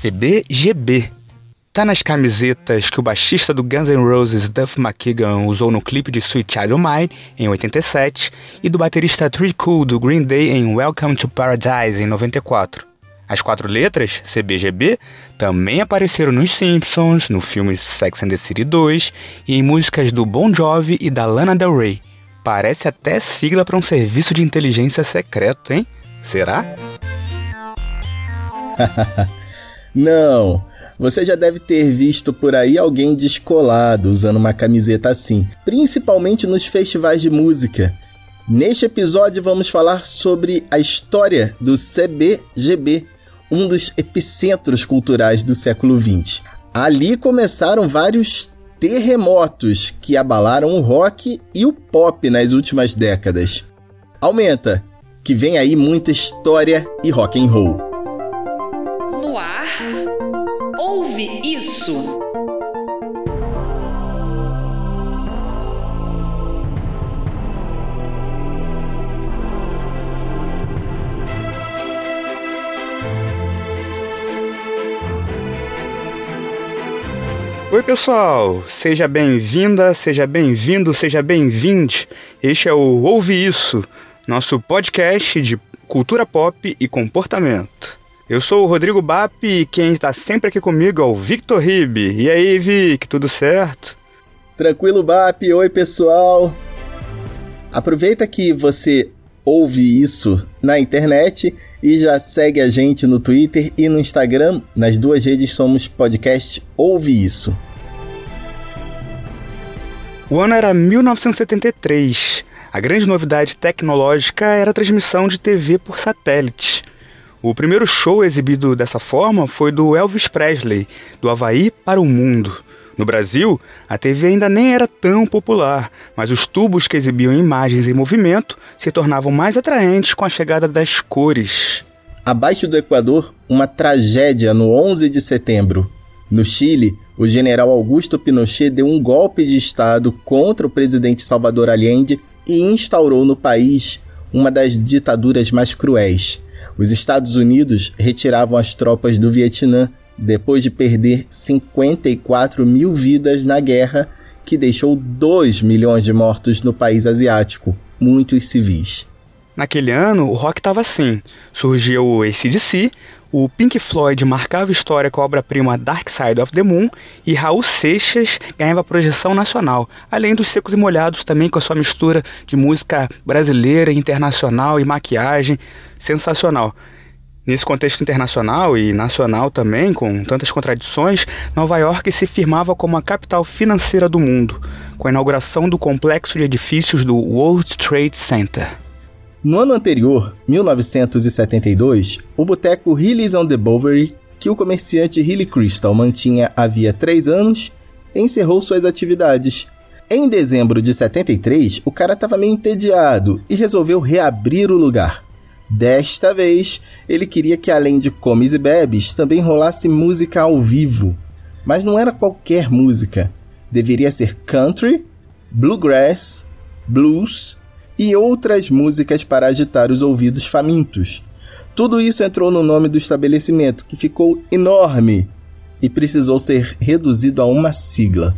CBGB. Tá nas camisetas que o baixista do Guns N' Roses Duff McKagan usou no clipe de Sweet Child O' Mine em 87 e do baterista Tree Cool do Green Day em Welcome to Paradise em 94. As quatro letras, CBGB, também apareceram nos Simpsons, no filme Sex and the City 2 e em músicas do Bon Jovi e da Lana Del Rey. Parece até sigla para um serviço de inteligência secreto, hein? Será? Não, você já deve ter visto por aí alguém descolado usando uma camiseta assim, principalmente nos festivais de música. Neste episódio vamos falar sobre a história do CBGB, um dos epicentros culturais do século XX. Ali começaram vários terremotos que abalaram o rock e o pop nas últimas décadas. Aumenta, que vem aí muita história e rock and roll. Oi, pessoal! Seja bem-vinda, seja bem-vindo, seja bem-vinde. Este é o Ouve Isso, nosso podcast de cultura pop e comportamento. Eu sou o Rodrigo Bap e quem está sempre aqui comigo é o Victor Ribe. E aí, Vic, tudo certo? Tranquilo, Bap? Oi, pessoal! Aproveita que você ouve isso na internet e já segue a gente no Twitter e no Instagram. Nas duas redes somos podcast Ouve Isso. O ano era 1973. A grande novidade tecnológica era a transmissão de TV por satélite. O primeiro show exibido dessa forma foi do Elvis Presley, do Havaí para o mundo. No Brasil, a TV ainda nem era tão popular, mas os tubos que exibiam imagens em movimento se tornavam mais atraentes com a chegada das cores. Abaixo do Equador, uma tragédia no 11 de setembro. No Chile, o general Augusto Pinochet deu um golpe de Estado contra o presidente Salvador Allende e instaurou no país uma das ditaduras mais cruéis. Os Estados Unidos retiravam as tropas do Vietnã depois de perder 54 mil vidas na guerra que deixou 2 milhões de mortos no país asiático, muitos civis. Naquele ano, o rock estava assim. Surgiu o ACDC, o Pink Floyd marcava história com a obra-prima Dark Side of the Moon e Raul Seixas ganhava projeção nacional, além dos secos e molhados também com a sua mistura de música brasileira, internacional e maquiagem sensacional. Nesse contexto internacional e nacional também, com tantas contradições, Nova York se firmava como a capital financeira do mundo, com a inauguração do complexo de edifícios do World Trade Center. No ano anterior, 1972, o boteco Hilly's on the Bowery, que o comerciante Hilly Crystal mantinha havia três anos, encerrou suas atividades. Em dezembro de 73, o cara estava meio entediado e resolveu reabrir o lugar. Desta vez, ele queria que além de comes e bebes, também rolasse música ao vivo. Mas não era qualquer música. Deveria ser country, bluegrass, blues e outras músicas para agitar os ouvidos famintos. Tudo isso entrou no nome do estabelecimento, que ficou enorme e precisou ser reduzido a uma sigla.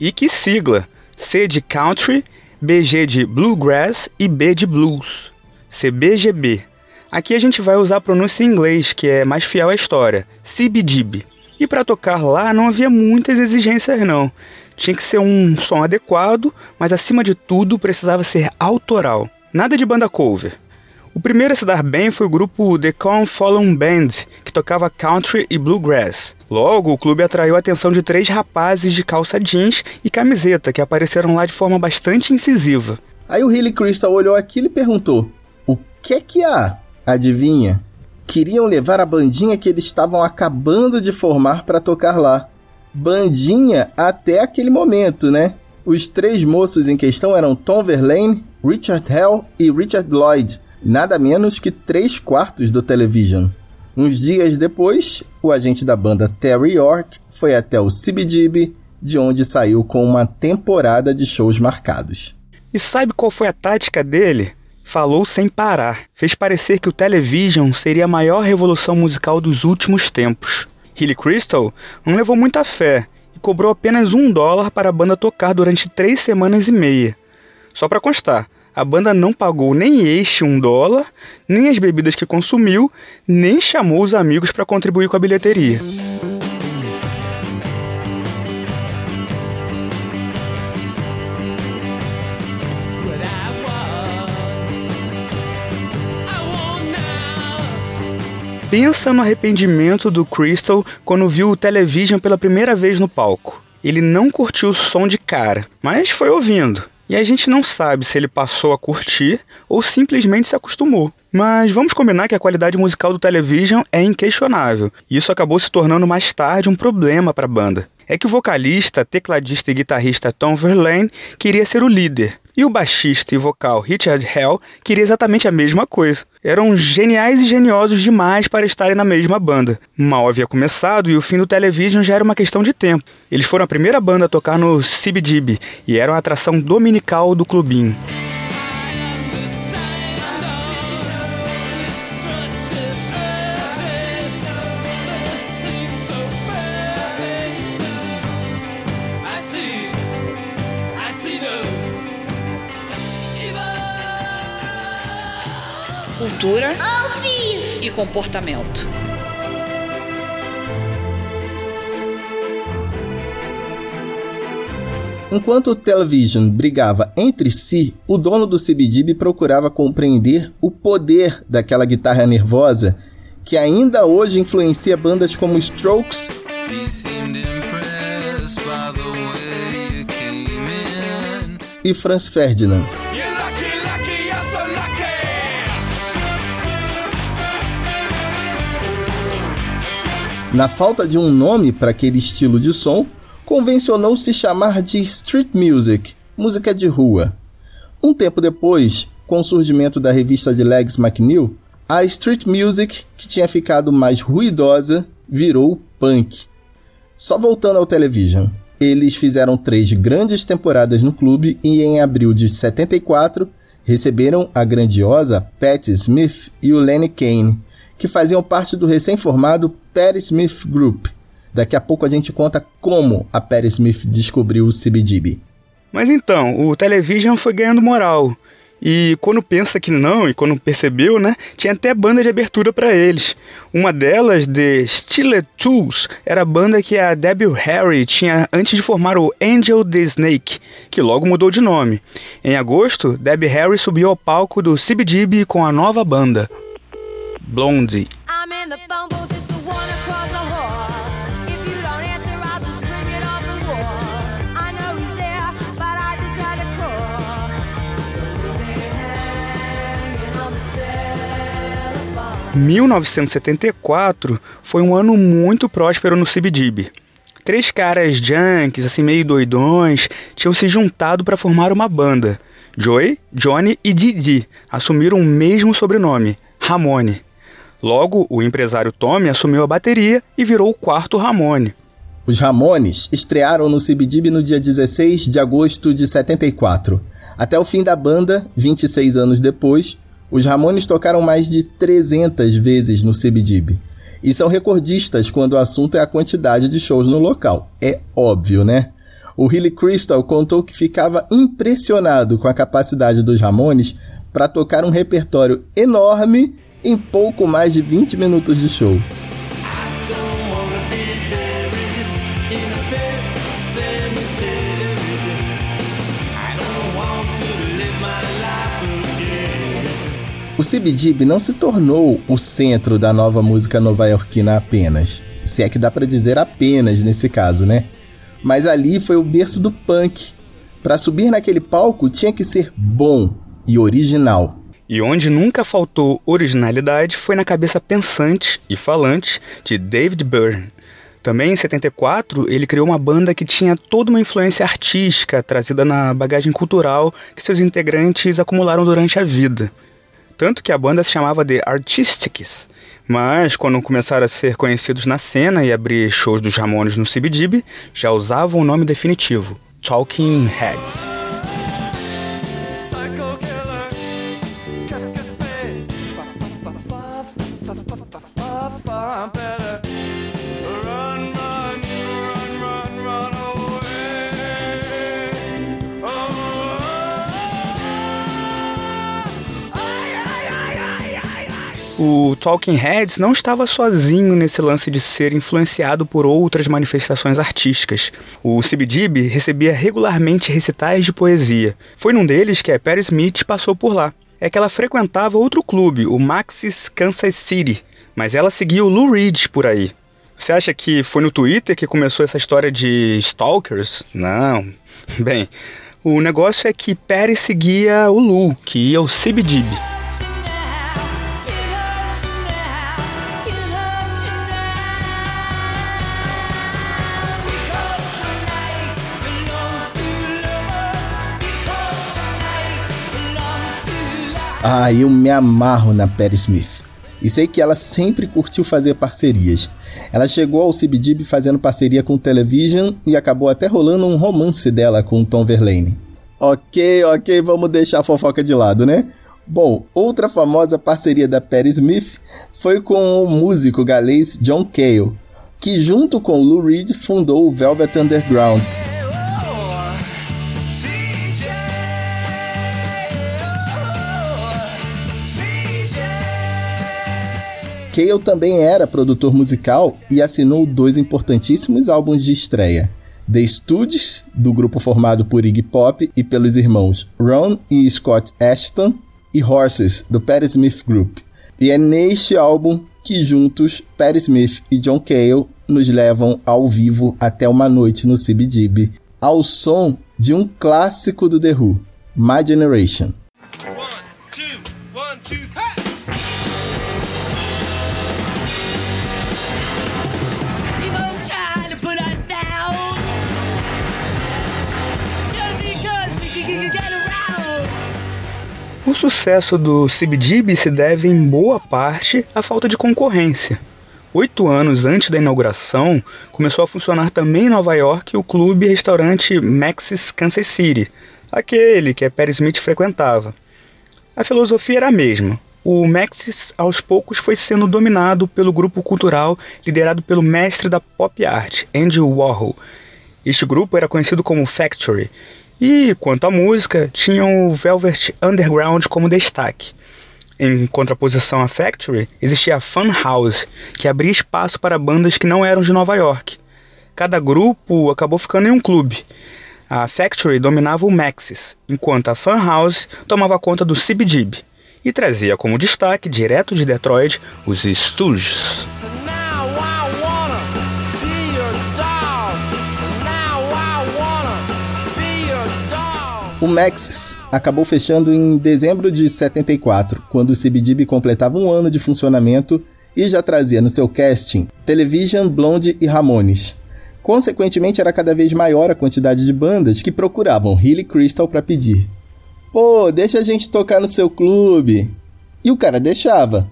E que sigla? C de country, BG de bluegrass e B de blues. CBGB. Aqui a gente vai usar a pronúncia em inglês, que é mais fiel à história, CBGB. E para tocar lá não havia muitas exigências não. Tinha que ser um som adequado, mas acima de tudo precisava ser autoral. Nada de banda cover. O primeiro a se dar bem foi o grupo The Calm Fallen Band, que tocava country e bluegrass. Logo, o clube atraiu a atenção de três rapazes de calça jeans e camiseta que apareceram lá de forma bastante incisiva. Aí o Hilly Crystal olhou aquilo e perguntou: O que é que há? Adivinha? Queriam levar a bandinha que eles estavam acabando de formar para tocar lá. Bandinha até aquele momento, né? Os três moços em questão eram Tom Verlaine, Richard Hell e Richard Lloyd, nada menos que três quartos do Television. Uns dias depois, o agente da banda Terry York foi até o CBGB, de onde saiu com uma temporada de shows marcados. E sabe qual foi a tática dele? Falou sem parar. Fez parecer que o Television seria a maior revolução musical dos últimos tempos. Hilly Crystal não levou muita fé e cobrou apenas um dólar para a banda tocar durante três semanas e meia. Só para constar, a banda não pagou nem este um dólar, nem as bebidas que consumiu, nem chamou os amigos para contribuir com a bilheteria. Pensa no arrependimento do Crystal quando viu o Television pela primeira vez no palco. Ele não curtiu o som de cara, mas foi ouvindo. E a gente não sabe se ele passou a curtir ou simplesmente se acostumou. Mas vamos combinar que a qualidade musical do Television é inquestionável. E isso acabou se tornando mais tarde um problema para a banda. É que o vocalista, tecladista e guitarrista Tom Verlaine queria ser o líder, e o baixista e vocal Richard Hell queria exatamente a mesma coisa. Eram geniais e geniosos demais para estarem na mesma banda. Mal havia começado e o fim do Television já era uma questão de tempo. Eles foram a primeira banda a tocar no CBGB e eram a atração dominical do clubinho. Cultura e comportamento. Enquanto o Television brigava entre si, o dono do CBGB procurava compreender o poder daquela guitarra nervosa que ainda hoje influencia bandas como Strokes e Franz Ferdinand. Na falta de um nome para aquele estilo de som, convencionou se chamar de street music, música de rua. Um tempo depois, com o surgimento da revista de Legs McNeil, a street music, que tinha ficado mais ruidosa, virou punk. Só voltando ao Television, eles fizeram três grandes temporadas no clube e em abril de 74 receberam a grandiosa Patti Smith e o Lenny Kane, que faziam parte do recém-formado Perry Smith Group. Daqui a pouco a gente conta como a Perry Smith descobriu o CBGB. Mas então, o Television foi ganhando moral. E quando pensa que não, e quando percebeu, né, tinha até banda de abertura para eles. Uma delas, The Steeler Tools, era a banda que a Debbie Harry tinha antes de formar o Angel the Snake, que logo mudou de nome. Em agosto, Debbie Harry subiu ao palco do CBGB com a nova banda. Blondie. ...1974 foi um ano muito próspero no CBGB. Três caras junkies, assim meio doidões, tinham se juntado para formar uma banda. Joey, Johnny e Didi assumiram o mesmo sobrenome, Ramone. Logo, o empresário Tommy assumiu a bateria e virou o quarto Ramone. Os Ramones estrearam no CBGB no dia 16 de agosto de 74. Até o fim da banda, 26 anos depois, os Ramones tocaram mais de 300 vezes no CBGB. E são recordistas quando o assunto é a quantidade de shows no local. É óbvio, né? O Hilly Crystal contou que ficava impressionado com a capacidade dos Ramones para tocar um repertório enorme em pouco mais de 20 minutos de show. O CBGB não se tornou o centro da nova música nova-iorquina apenas. Se é que dá para dizer apenas nesse caso, né? Mas ali foi o berço do punk. Para subir naquele palco tinha que ser bom e original. E onde nunca faltou originalidade foi na cabeça pensante e falante de David Byrne. Também em 74, ele criou uma banda que tinha toda uma influência artística trazida na bagagem cultural que seus integrantes acumularam durante a vida. Tanto que a banda se chamava The Artistics. Mas, quando começaram a ser conhecidos na cena e abrir shows dos Ramones no CBGB, já usavam o nome definitivo, Talking Heads. O Talking Heads não estava sozinho nesse lance de ser influenciado por outras manifestações artísticas. O CBGB recebia regularmente recitais de poesia. Foi num deles que a Perry Smith passou por lá. É que ela frequentava outro clube, o Maxis Kansas City, mas ela seguia o Lou Reed por aí. Você acha que foi no Twitter que começou essa história de stalkers? Não. Bem, o negócio é que Perry seguia o Lou, que ia ao CBGB. Ah, eu me amarro na Perry Smith. E sei que ela sempre curtiu fazer parcerias. Ela chegou ao CBGB fazendo parceria com Television e acabou até rolando um romance dela com Tom Verlaine. Ok, ok, vamos deixar a fofoca de lado, né? Bom, outra famosa parceria da Perry Smith foi com o músico galês John Cale, que junto com Lou Reed fundou o Velvet Underground. Cale também era produtor musical e assinou dois importantíssimos álbuns de estreia. The Studios, do grupo formado por Iggy Pop e pelos irmãos Ron e Scott Ashton, e Horses, do Perry Smith Group. E é neste álbum que juntos Perry Smith e John Cale nos levam ao vivo até uma noite no CBGB, ao som de um clássico do The Who, My Generation. One, two, one, two, O sucesso do CBGB se deve em boa parte à falta de concorrência. Oito anos antes da inauguração, começou a funcionar também em Nova York o clube restaurante Maxis Kansas City, aquele que a Perry Smith frequentava. A filosofia era a mesma. O Maxis, aos poucos, foi sendo dominado pelo grupo cultural liderado pelo mestre da pop art, Andy Warhol. Este grupo era conhecido como Factory e, quanto à música, tinham o Velvet Underground como destaque. Em contraposição à Factory, existia a Fun House, que abria espaço para bandas que não eram de Nova York. Cada grupo acabou ficando em um clube. A Factory dominava o Maxis, enquanto a Fun House tomava conta do CBGB e trazia como destaque, direto de Detroit, os Stooges. O Maxis acabou fechando em dezembro de 74, quando o CBGB completava um ano de funcionamento e já trazia no seu casting Television, Blonde e Ramones. Consequentemente, era cada vez maior a quantidade de bandas que procuravam Hilly Crystal para pedir. Pô, deixa a gente tocar no seu clube. E o cara deixava.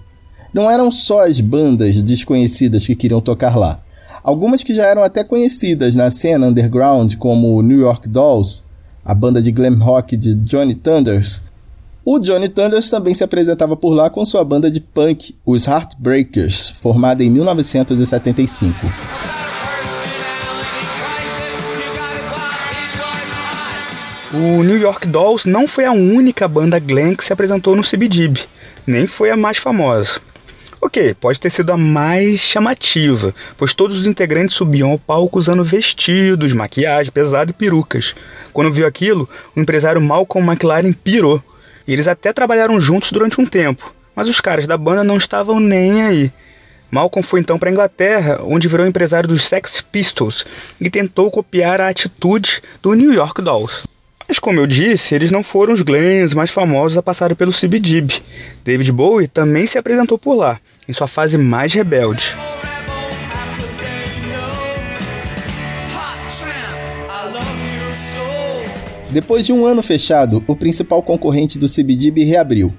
Não eram só as bandas desconhecidas que queriam tocar lá. Algumas que já eram até conhecidas na cena underground, como New York Dolls, a banda de glam rock de Johnny Thunders. O Johnny Thunders também se apresentava por lá com sua banda de punk, os Heartbreakers, formada em 1975. O New York Dolls não foi a única banda glam que se apresentou no CBGB, nem foi a mais famosa. Ok, pode ter sido a mais chamativa, pois todos os integrantes subiam ao palco usando vestidos, maquiagem pesada e perucas. Quando viu aquilo, o empresário Malcolm McLaren pirou. E eles até trabalharam juntos durante um tempo, mas os caras da banda não estavam nem aí. Malcolm foi então para a Inglaterra, onde virou empresário dos Sex Pistols e tentou copiar a atitude do New York Dolls. Mas como eu disse, eles não foram os glens mais famosos a passar pelo CBGB. David Bowie também se apresentou por lá, em sua fase mais rebelde. Depois de um ano fechado, o principal concorrente do CBGB reabriu.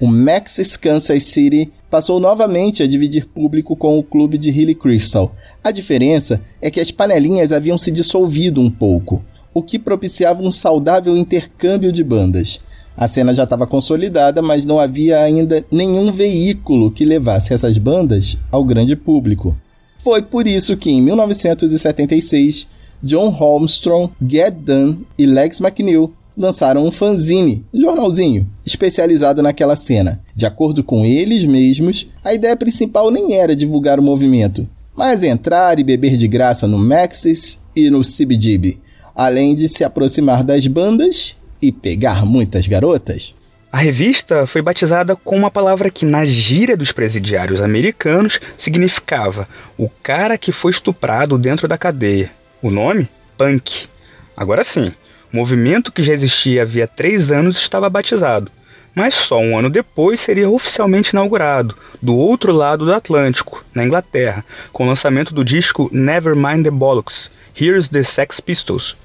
O Maxis Kansas City passou novamente a dividir público com o clube de Hilly Crystal. A diferença é que as panelinhas haviam se dissolvido um pouco o que propiciava um saudável intercâmbio de bandas. A cena já estava consolidada, mas não havia ainda nenhum veículo que levasse essas bandas ao grande público. Foi por isso que, em 1976, John Holmstrom, Get Done e Lex McNeil lançaram um fanzine, jornalzinho, especializado naquela cena, De acordo com eles mesmos, a ideia principal nem era divulgar o movimento, mas entrar e beber de graça no Maxis e no CBGB, além de se aproximar das bandas e pegar muitas garotas. A revista foi batizada com uma palavra que, na gíria dos presidiários americanos, significava o cara que foi estuprado dentro da cadeia. O nome? Punk. Agora sim, o movimento que já existia havia três anos estava batizado, mas só um ano depois seria oficialmente inaugurado, do outro lado do Atlântico, na Inglaterra, com o lançamento do disco Nevermind the Bollocks, Here's the Sex Pistols.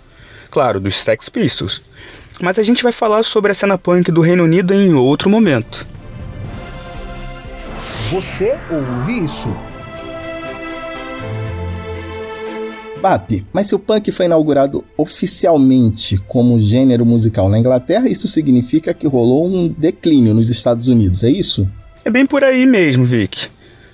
Claro, dos Sex Pistols mas a gente vai falar sobre a cena punk do Reino Unido em outro momento. Você ouve isso? BAP, mas se o punk foi inaugurado oficialmente como gênero musical na Inglaterra, isso significa que rolou um declínio nos Estados Unidos, é isso? É bem por aí mesmo, Vic.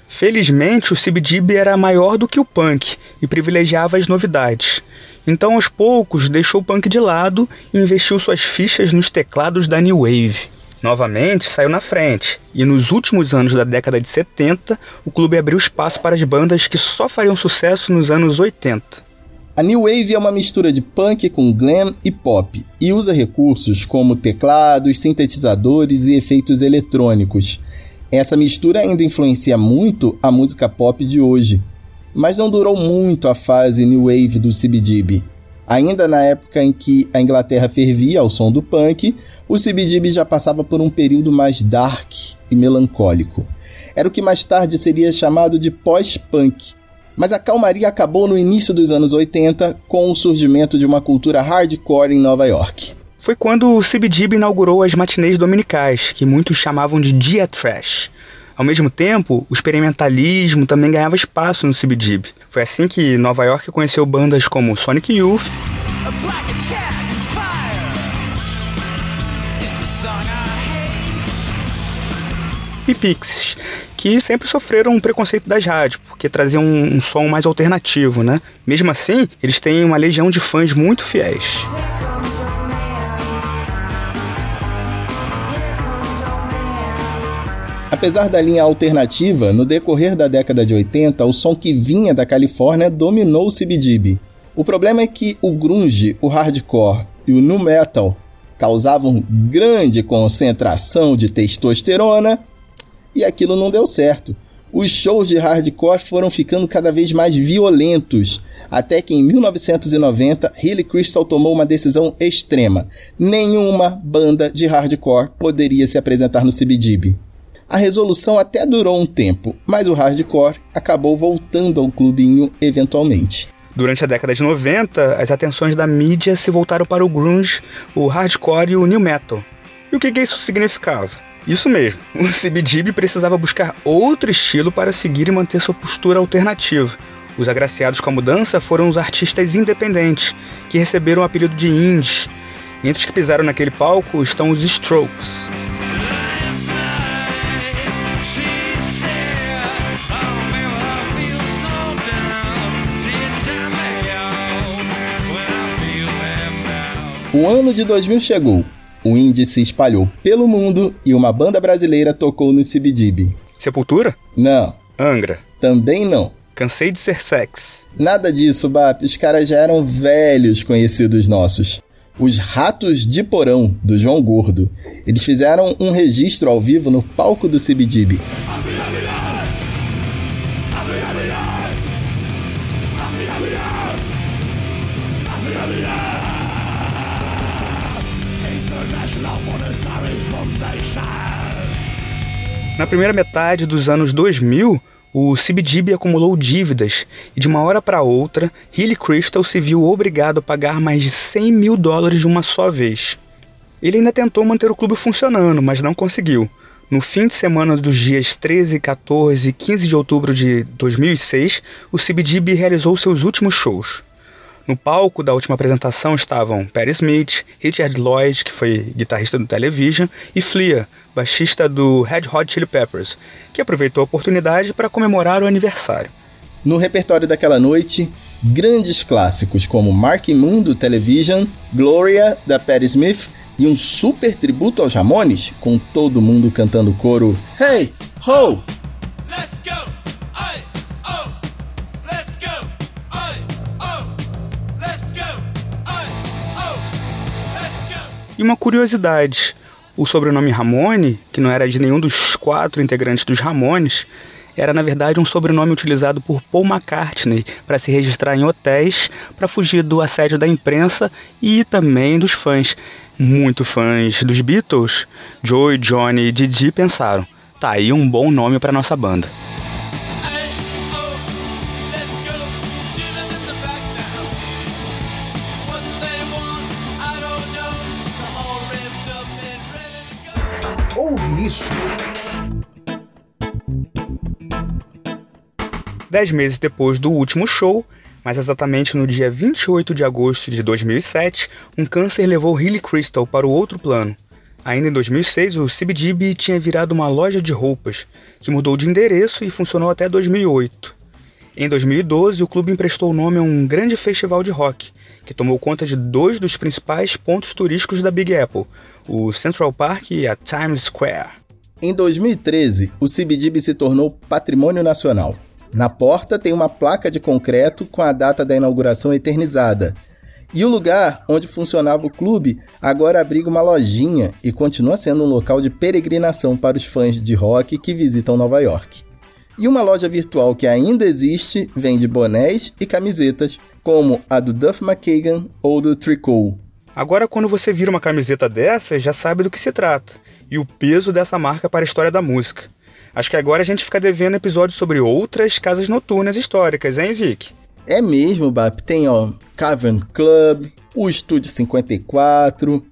Felizmente, o CBGB era maior do que o punk e privilegiava as novidades. Então, aos poucos, deixou o punk de lado e investiu suas fichas nos teclados da New Wave. Novamente, saiu na frente, e nos últimos anos da década de 70, o clube abriu espaço para as bandas que só fariam sucesso nos anos 80. A New Wave é uma mistura de punk com glam e pop, e usa recursos como teclados, sintetizadores e efeitos eletrônicos. Essa mistura ainda influencia muito a música pop de hoje, mas não durou muito a fase New Wave do CBGB. Ainda na época em que a Inglaterra fervia ao som do punk, o CBGB já passava por um período mais dark e melancólico. Era o que mais tarde seria chamado de pós-punk. Mas a calmaria acabou no início dos anos 80 com o surgimento de uma cultura hardcore em Nova York. Foi quando o CBGB inaugurou as matinês dominicais, que muitos chamavam de dia trash ao mesmo tempo, o experimentalismo também ganhava espaço no CBGB. Foi assim que Nova York conheceu bandas como Sonic Youth, e Pixies, que sempre sofreram um preconceito das rádios, porque traziam um, um som mais alternativo, né? Mesmo assim, eles têm uma legião de fãs muito fiéis. Apesar da linha alternativa, no decorrer da década de 80, o som que vinha da Califórnia dominou o CBGB. O problema é que o grunge, o hardcore e o nu metal causavam grande concentração de testosterona e aquilo não deu certo. Os shows de hardcore foram ficando cada vez mais violentos, até que em 1990 Hilly Crystal tomou uma decisão extrema. Nenhuma banda de hardcore poderia se apresentar no CBGB. A resolução até durou um tempo, mas o hardcore acabou voltando ao clubinho eventualmente. Durante a década de 90, as atenções da mídia se voltaram para o grunge, o hardcore e o new metal. E o que, que isso significava? Isso mesmo, o CBGB precisava buscar outro estilo para seguir e manter sua postura alternativa. Os agraciados com a mudança foram os artistas independentes, que receberam o apelido de indie. Entre os que pisaram naquele palco estão os Strokes. O ano de 2000 chegou, o indie se espalhou pelo mundo e uma banda brasileira tocou no CBGB. Sepultura? Não. Angra? Também não. Cansei de ser sex. Nada disso, Bap. Os caras já eram velhos conhecidos nossos. Os Ratos de Porão, do João Gordo. Eles fizeram um registro ao vivo no palco do CBGB. Na primeira metade dos anos 2000, o CBGB acumulou dívidas e de uma hora para outra, Hilly Crystal se viu obrigado a pagar mais de 100 mil dólares de uma só vez. Ele ainda tentou manter o clube funcionando, mas não conseguiu. No fim de semana dos dias 13, 14 e 15 de outubro de 2006, o CBGB realizou seus últimos shows. No palco da última apresentação estavam Perry Smith, Richard Lloyd, que foi guitarrista do Television, e Flea, baixista do Red Hot Chili Peppers, que aproveitou a oportunidade para comemorar o aniversário. No repertório daquela noite, grandes clássicos como Mark Moon do Television, Gloria da Perry Smith, e um super tributo aos Ramones, com todo mundo cantando coro Hey, ho! Let's go! I, E uma curiosidade, o sobrenome Ramone, que não era de nenhum dos quatro integrantes dos Ramones, era na verdade um sobrenome utilizado por Paul McCartney para se registrar em hotéis para fugir do assédio da imprensa e também dos fãs. Muito fãs dos Beatles, Joey, Johnny e Didi pensaram: tá aí um bom nome para nossa banda. Isso. Dez meses depois do último show, mais exatamente no dia 28 de agosto de 2007, um câncer levou Hilly Crystal para o outro plano. Ainda em 2006, o CBGB tinha virado uma loja de roupas, que mudou de endereço e funcionou até 2008. Em 2012, o clube emprestou o nome a um grande festival de rock, que tomou conta de dois dos principais pontos turísticos da Big Apple, o Central Park e a Times Square. Em 2013, o CBGB se tornou patrimônio nacional. Na porta tem uma placa de concreto com a data da inauguração eternizada. E o lugar onde funcionava o clube agora abriga uma lojinha e continua sendo um local de peregrinação para os fãs de rock que visitam Nova York. E uma loja virtual que ainda existe vende bonés e camisetas, como a do Duff McKagan ou do Tricot. Agora, quando você vira uma camiseta dessa, já sabe do que se trata e o peso dessa marca para a história da música. Acho que agora a gente fica devendo episódios sobre outras casas noturnas históricas, hein, Vic? É mesmo, Bap. Tem, ó, Cavern Club, o Estúdio 54.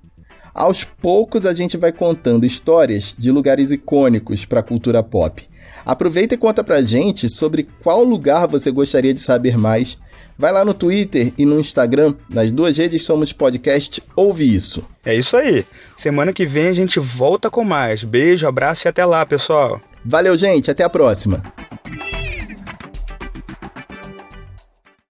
Aos poucos a gente vai contando histórias de lugares icônicos para a cultura pop. Aproveita e conta pra gente sobre qual lugar você gostaria de saber mais. Vai lá no Twitter e no Instagram, nas duas redes somos podcast Ouve Isso. É isso aí. Semana que vem a gente volta com mais. Beijo, abraço e até lá, pessoal. Valeu, gente. Até a próxima.